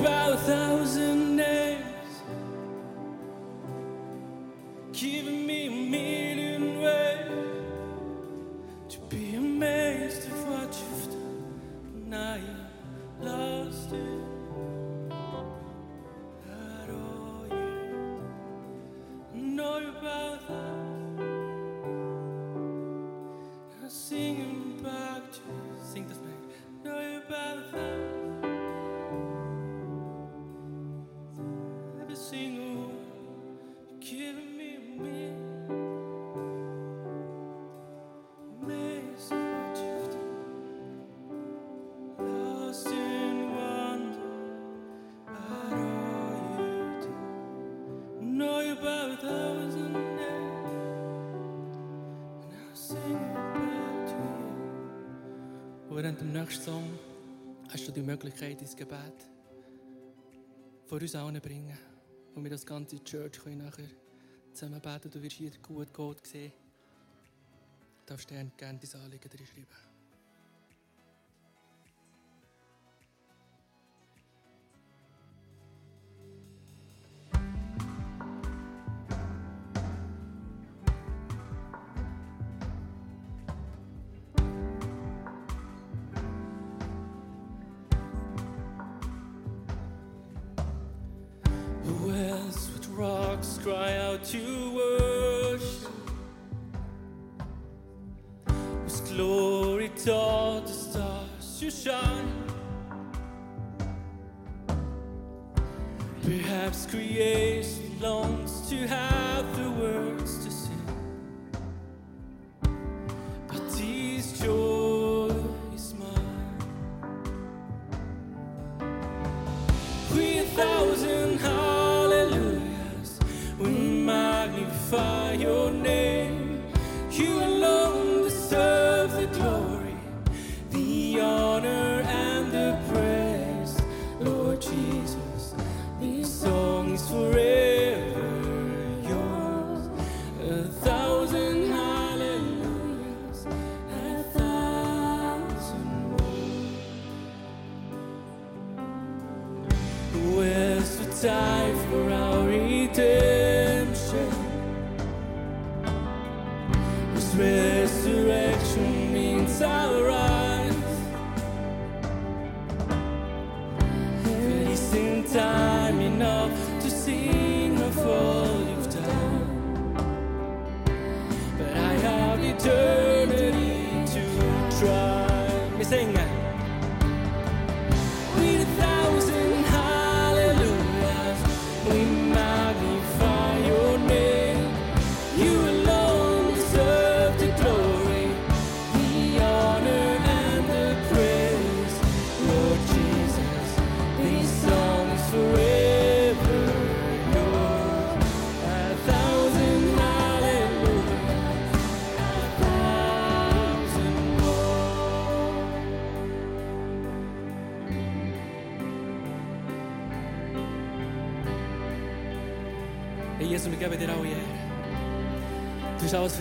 about that. während dem nächsten Song hast du die Möglichkeit, dein Gebet vor uns allen bringen, wo wir das ganze Church können nachher zusammen beten. Du wirst hier gut Gott sehen. Du darfst gerne dein Anliegen schreiben. rocks cry out to worship. Whose glory taught the stars to shine. Perhaps creation longs to have the word.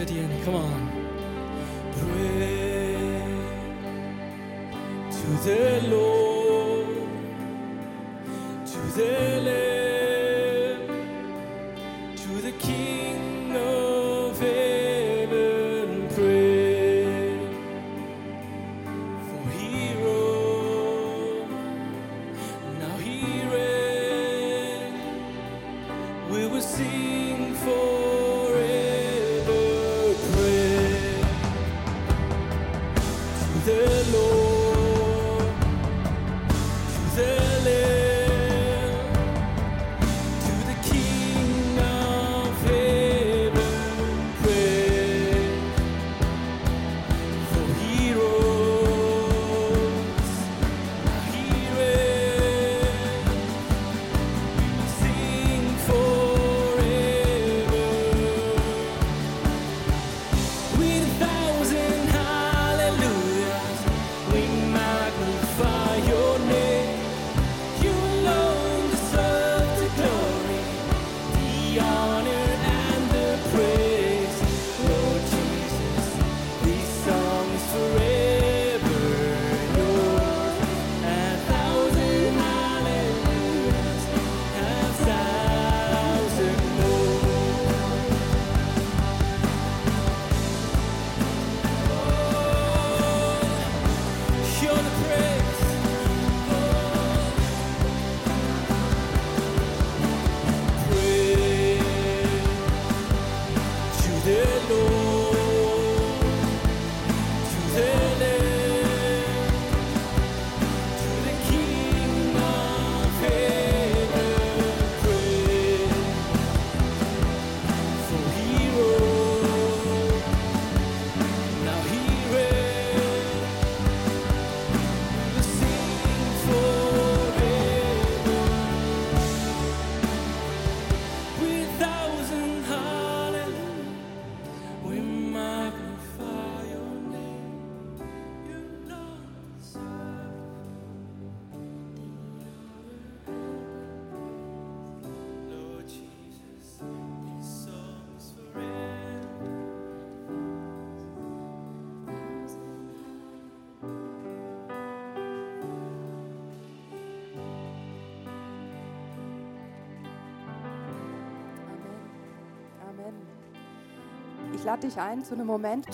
Come on. lade dich ein zu einem Moment.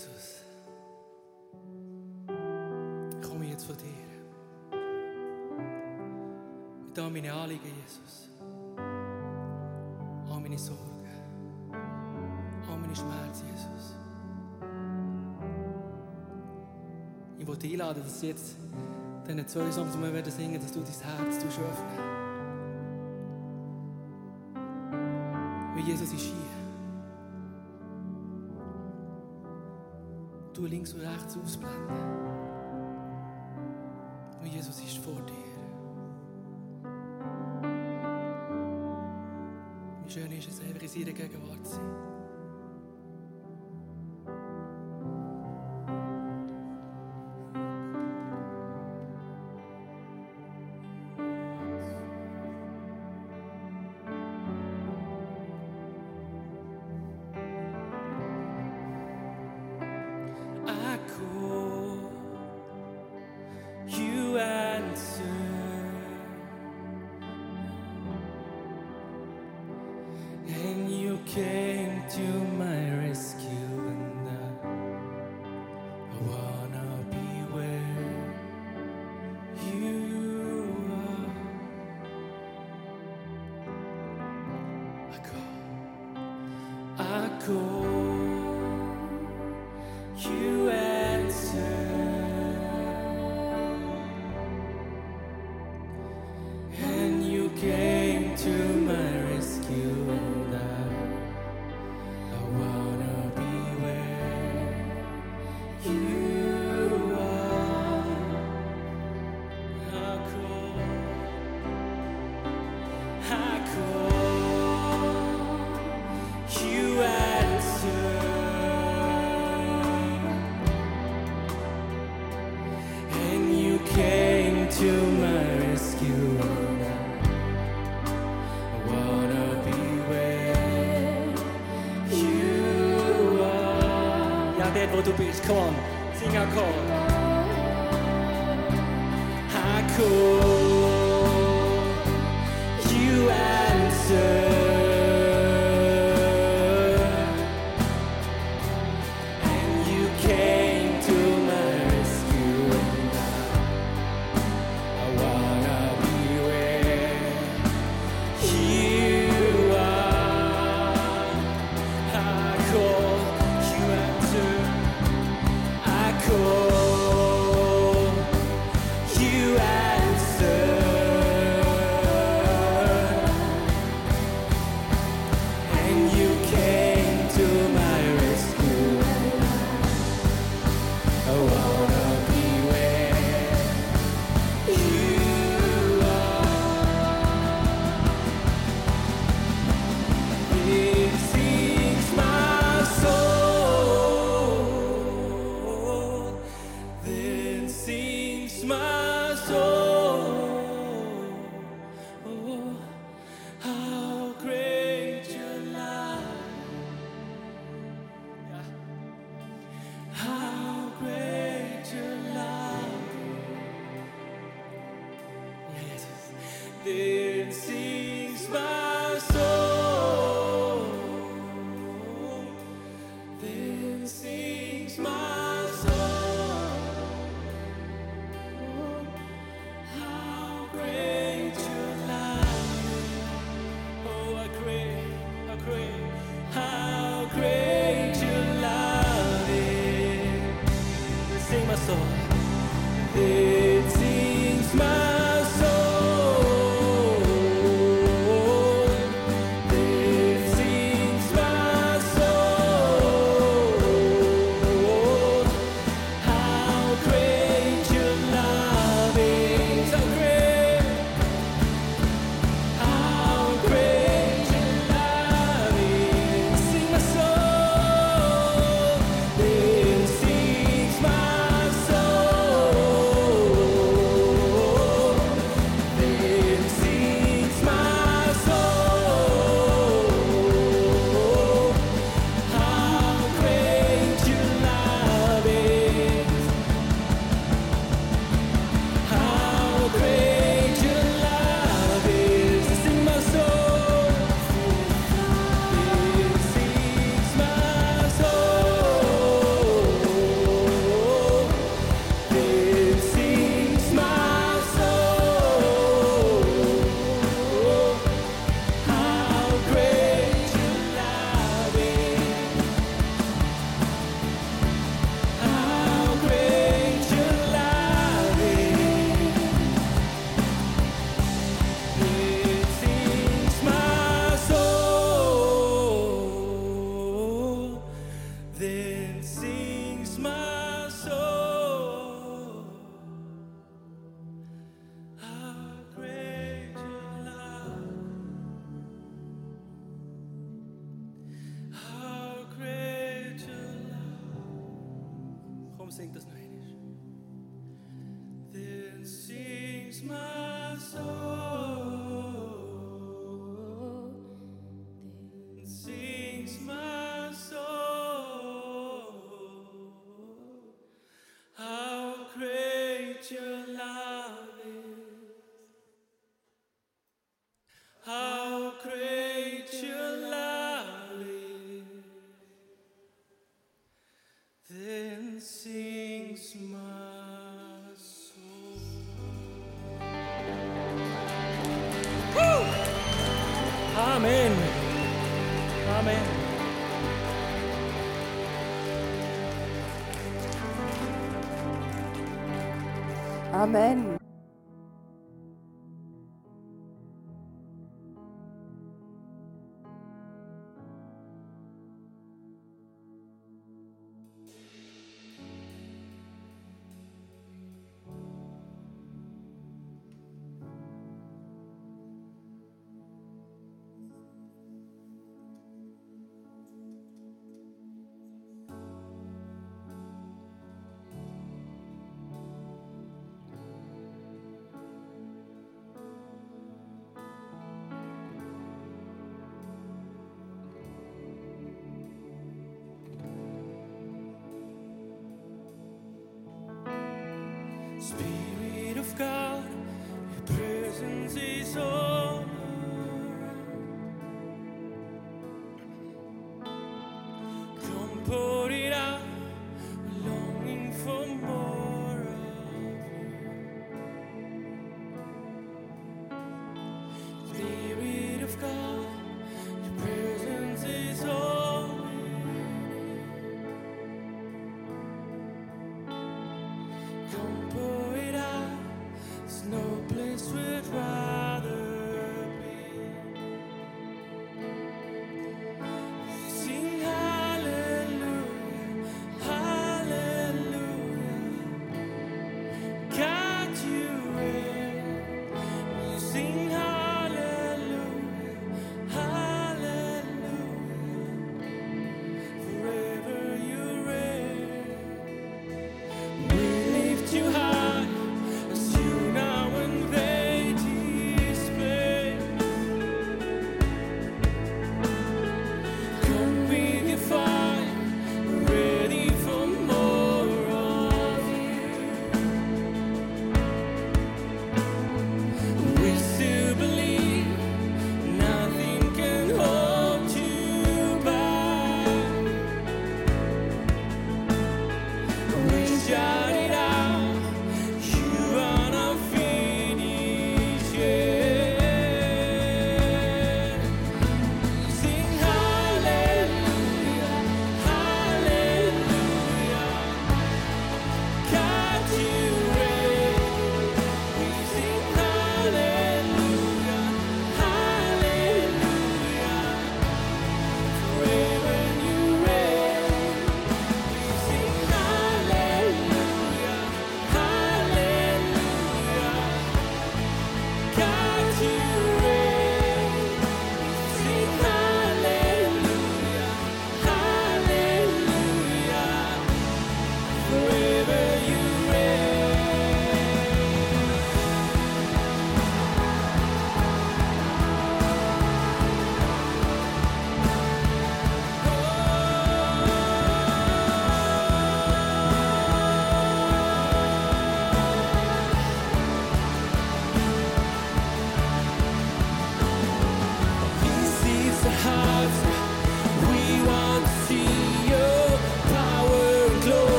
Jesus, ich komme jetzt von dir. Mit all meinen Anliegen, Jesus. All meine Sorgen. All meine Schmerzen, Jesus. Ich will dich einladen, dass jetzt diesen zwei Songs, die wir singen dass du dein Herz öffnest. Licht ausblenden. Und Jesus ist vor dir. Wie schön ist es, einfach in seiner Gegenwart zu sein. Bible to beach. Come on, sing our call. my soul. I'm saying this. Amen. presence is all.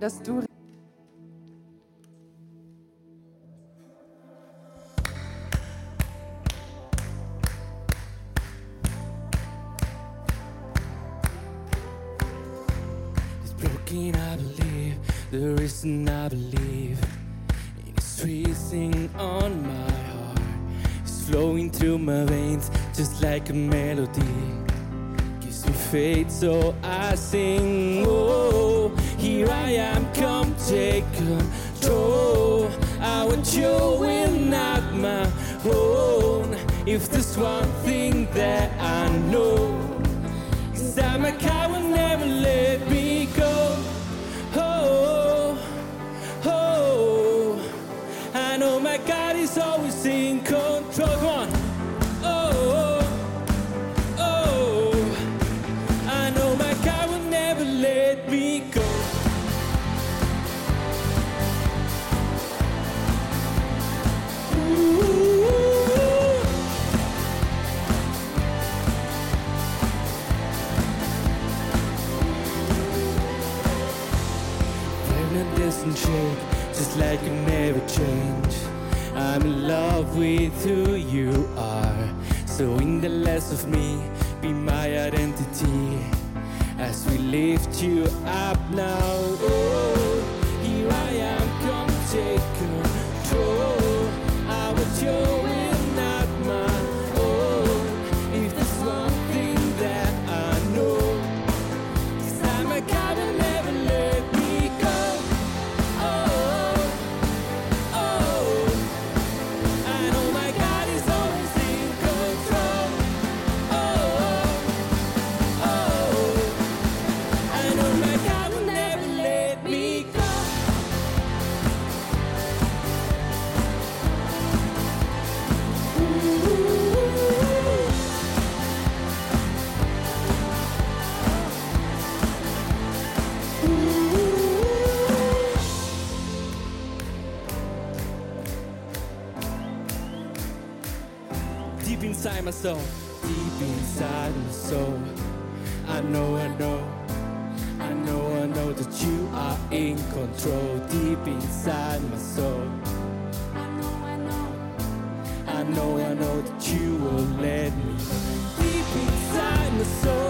dass du broken, I believe. There is reason I believe in on my heart. It's flowing through my veins just like a melody. Gives me faith, so I sing. I will never live. of me, be my identity as we lift you up now. inside my soul. Deep inside my soul. I know, I know. I know, I know that you are in control. Deep inside my soul. I know, I know. I know, I know that you will let me. Deep inside my soul.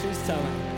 Tschüss zusammen.